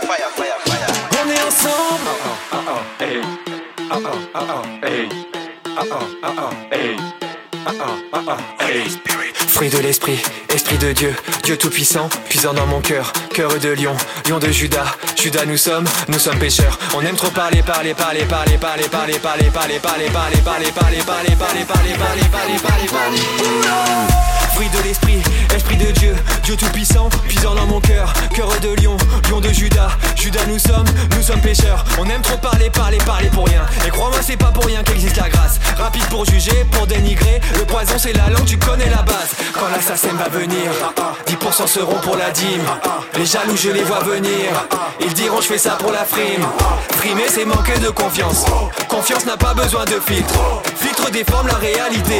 On est ensemble. Fruit de l'esprit, esprit de Dieu, Dieu tout puissant, puisant dans mon cœur, cœur de lion, lion de Judas, Judas nous sommes, nous sommes pécheurs. On aime trop parler, parler, parler, parler, parler, parler, parler, parler, parler, parler, parler, parler, parler, parler, parler, parler, parler, parler, parler. De l'esprit, esprit de Dieu, Dieu tout-puissant, puissant dans mon cœur, cœur de lion, lion de Judas, Judas nous sommes, nous sommes pécheurs. On aime trop parler, parler, parler pour rien. Et crois-moi, c'est pas pour rien qu'existe la grâce. Rapide pour juger, pour dénigrer. Le poison, c'est la langue, tu connais la base. Quand l'assassin va venir, 10% seront pour la dîme. Les jaloux, je les vois venir. Ils diront, je fais ça pour la frime. Frimer, c'est manquer de confiance. Confiance n'a pas besoin de filtre. Filtre déforme la. Réalité,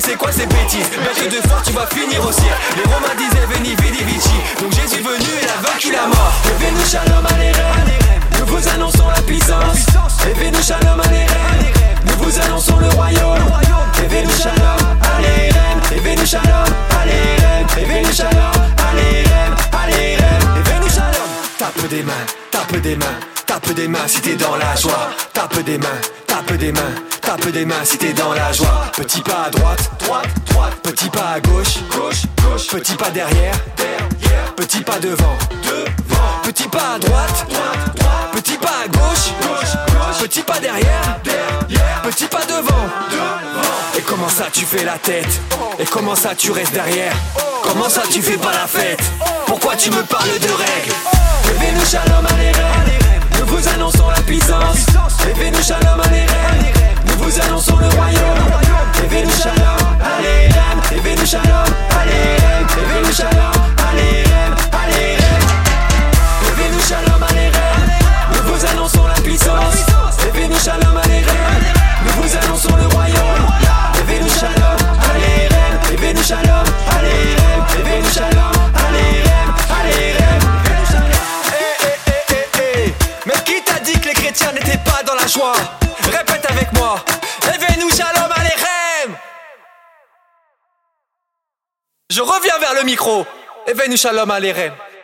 c'est quoi ces bêtises? Bête de force, tu vas finir au ciel. Les Romains disaient Veni Vidi Vici. Donc Jésus venu et a vaincu la mort. Levez-nous shalom, allez, Nous vous annonçons la puissance. Levez-nous shalom, allez, Nous vous annonçons le royaume. Levez-nous shalom, allez, Levez-nous shalom, allez, Levez-nous shalom, allez, allez, Levez-nous shalom. Tape des mains, tape des mains. Tape des mains si t'es dans la joie. Tape des mains, tape des mains, tape des mains si t'es dans la joie. Petit pas à droite, droite, droite. Petit pas à gauche, gauche, gauche. Petit pas derrière, derrière. Petit pas devant, devant. Petit pas à droite, droite, droite. Petit pas à gauche, gauche, gauche. Petit pas derrière, derrière. Petit pas devant, devant. Et comment ça tu fais la tête? Et comment ça tu restes derrière? Comment ça tu fais pas la fête? Pourquoi tu me parles de règles? Joie Répète avec moi. Levez-nous shalom alechem Je reviens vers le micro. Levez-nous shalom alechem